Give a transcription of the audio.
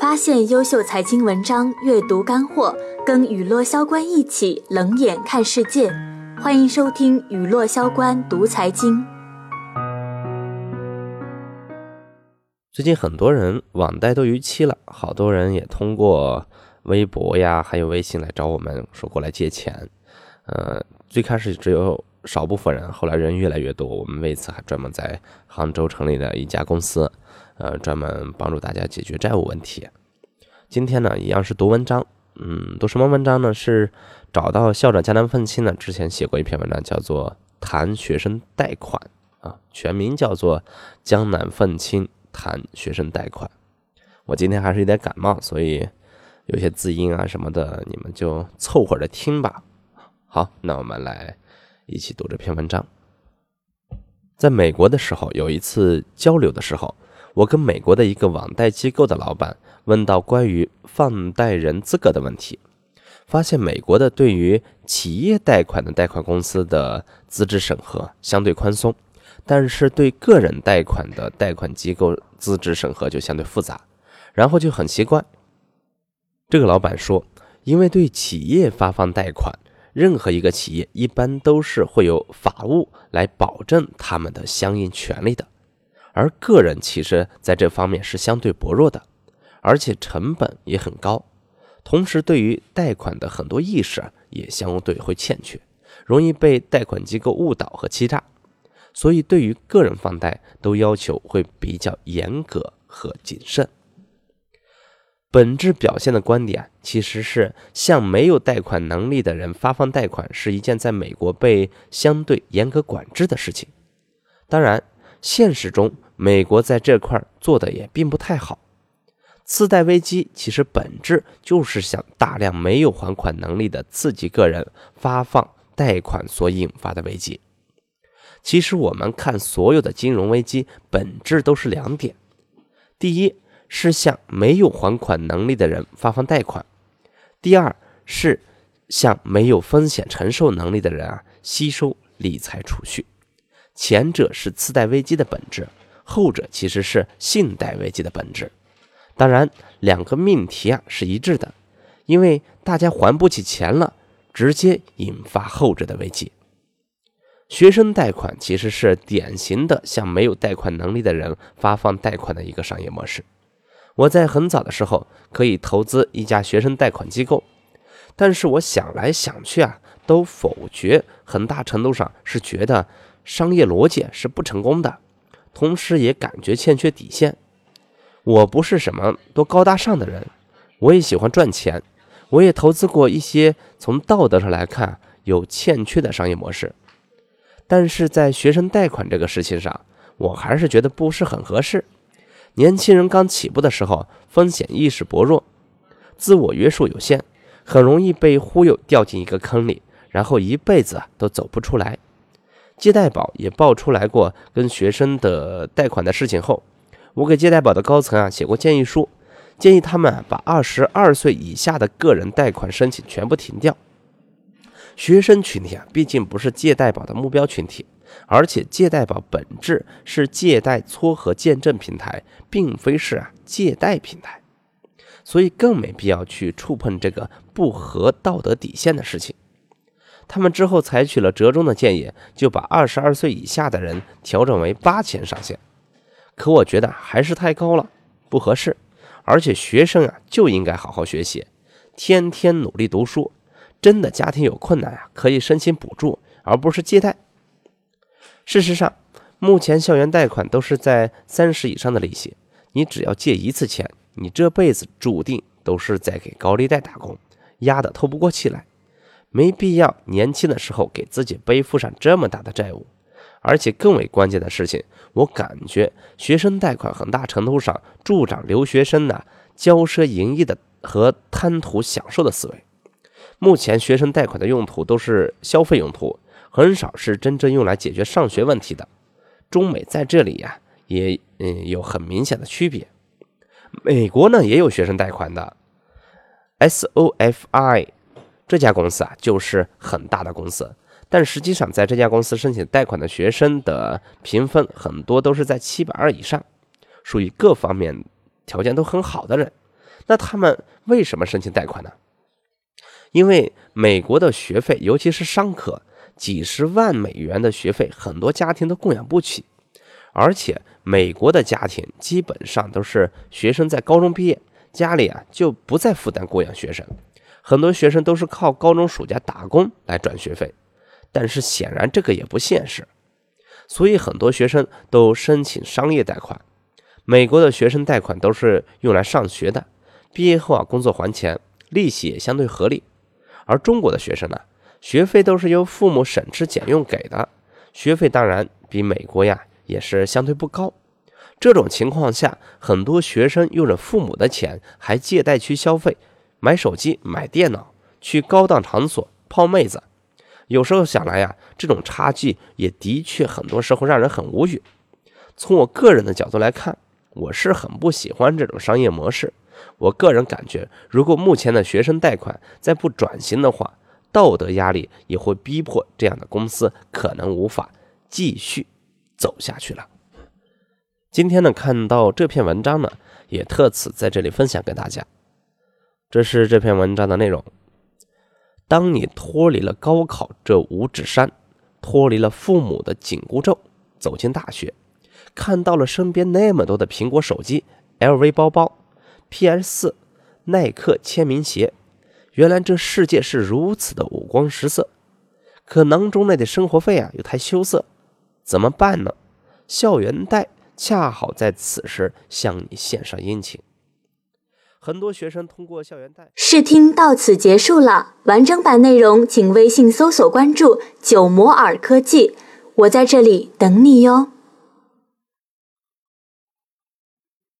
发现优秀财经文章，阅读干货，跟雨落萧关一起冷眼看世界。欢迎收听雨落萧关读财经。最近很多人网贷都逾期了，好多人也通过微博呀，还有微信来找我们说过来借钱。呃，最开始只有少部分人，后来人越来越多。我们为此还专门在杭州成立了一家公司。呃，专门帮助大家解决债务问题。今天呢，一样是读文章。嗯，读什么文章呢？是找到校长江南愤青呢，之前写过一篇文章，叫做《谈学生贷款》啊，全名叫做《江南愤青谈学生贷款》。我今天还是有点感冒，所以有些字音啊什么的，你们就凑合着听吧。好，那我们来一起读这篇文章。在美国的时候，有一次交流的时候。我跟美国的一个网贷机构的老板问到关于放贷人资格的问题，发现美国的对于企业贷款的贷款公司的资质审核相对宽松，但是对个人贷款的贷款机构资质审核就相对复杂。然后就很奇怪，这个老板说，因为对企业发放贷款，任何一个企业一般都是会有法务来保证他们的相应权利的。而个人其实在这方面是相对薄弱的，而且成本也很高，同时对于贷款的很多意识也相对会欠缺，容易被贷款机构误导和欺诈，所以对于个人放贷都要求会比较严格和谨慎。本质表现的观点其实是向没有贷款能力的人发放贷款是一件在美国被相对严格管制的事情，当然现实中。美国在这块做的也并不太好。次贷危机其实本质就是向大量没有还款能力的刺激个人发放贷款所引发的危机。其实我们看所有的金融危机本质都是两点：第一是向没有还款能力的人发放贷款；第二是向没有风险承受能力的人啊吸收理财储蓄。前者是次贷危机的本质。后者其实是信贷危机的本质，当然，两个命题啊是一致的，因为大家还不起钱了，直接引发后者的危机。学生贷款其实是典型的向没有贷款能力的人发放贷款的一个商业模式。我在很早的时候可以投资一家学生贷款机构，但是我想来想去啊，都否决，很大程度上是觉得商业逻辑是不成功的。同时也感觉欠缺底线。我不是什么多高大上的人，我也喜欢赚钱，我也投资过一些从道德上来看有欠缺的商业模式。但是在学生贷款这个事情上，我还是觉得不是很合适。年轻人刚起步的时候，风险意识薄弱，自我约束有限，很容易被忽悠掉进一个坑里，然后一辈子都走不出来。借贷宝也爆出来过跟学生的贷款的事情后，我给借贷宝的高层啊写过建议书，建议他们把二十二岁以下的个人贷款申请全部停掉。学生群体啊，毕竟不是借贷宝的目标群体，而且借贷宝本质是借贷撮合见证平台，并非是啊借贷平台，所以更没必要去触碰这个不合道德底线的事情。他们之后采取了折中的建议，就把二十二岁以下的人调整为八千上限。可我觉得还是太高了，不合适。而且学生啊就应该好好学习，天天努力读书。真的家庭有困难啊，可以申请补助，而不是借贷。事实上，目前校园贷款都是在三十以上的利息，你只要借一次钱，你这辈子注定都是在给高利贷打工，压得透不过气来。没必要年轻的时候给自己背负上这么大的债务，而且更为关键的事情，我感觉学生贷款很大程度上助长留学生的骄奢淫逸的和贪图享受的思维。目前学生贷款的用途都是消费用途，很少是真正用来解决上学问题的。中美在这里呀，也嗯有很明显的区别。美国呢也有学生贷款的，SOFI。这家公司啊，就是很大的公司，但实际上在这家公司申请贷款的学生的评分很多都是在七百二以上，属于各方面条件都很好的人。那他们为什么申请贷款呢？因为美国的学费，尤其是商科，几十万美元的学费，很多家庭都供养不起。而且美国的家庭基本上都是学生在高中毕业，家里啊就不再负担供养学生，很多学生都是靠高中暑假打工来赚学费。但是显然这个也不现实，所以很多学生都申请商业贷款。美国的学生贷款都是用来上学的，毕业后啊工作还钱，利息也相对合理。而中国的学生呢，学费都是由父母省吃俭用给的，学费当然比美国呀也是相对不高。这种情况下，很多学生用着父母的钱，还借贷去消费，买手机、买电脑，去高档场所泡妹子。有时候想来呀，这种差距也的确很多时候让人很无语。从我个人的角度来看，我是很不喜欢这种商业模式。我个人感觉，如果目前的学生贷款再不转型的话，道德压力也会逼迫这样的公司可能无法继续走下去了。今天呢，看到这篇文章呢，也特此在这里分享给大家。这是这篇文章的内容。当你脱离了高考这五指山，脱离了父母的紧箍咒，走进大学，看到了身边那么多的苹果手机、LV 包包。P.S. 四，耐克签名鞋，原来这世界是如此的五光十色，可囊中内的生活费啊又太羞涩，怎么办呢？校园贷恰好在此时向你献上殷勤。很多学生通过校园贷试听到此结束了，完整版内容请微信搜索关注“九摩尔科技”，我在这里等你哟。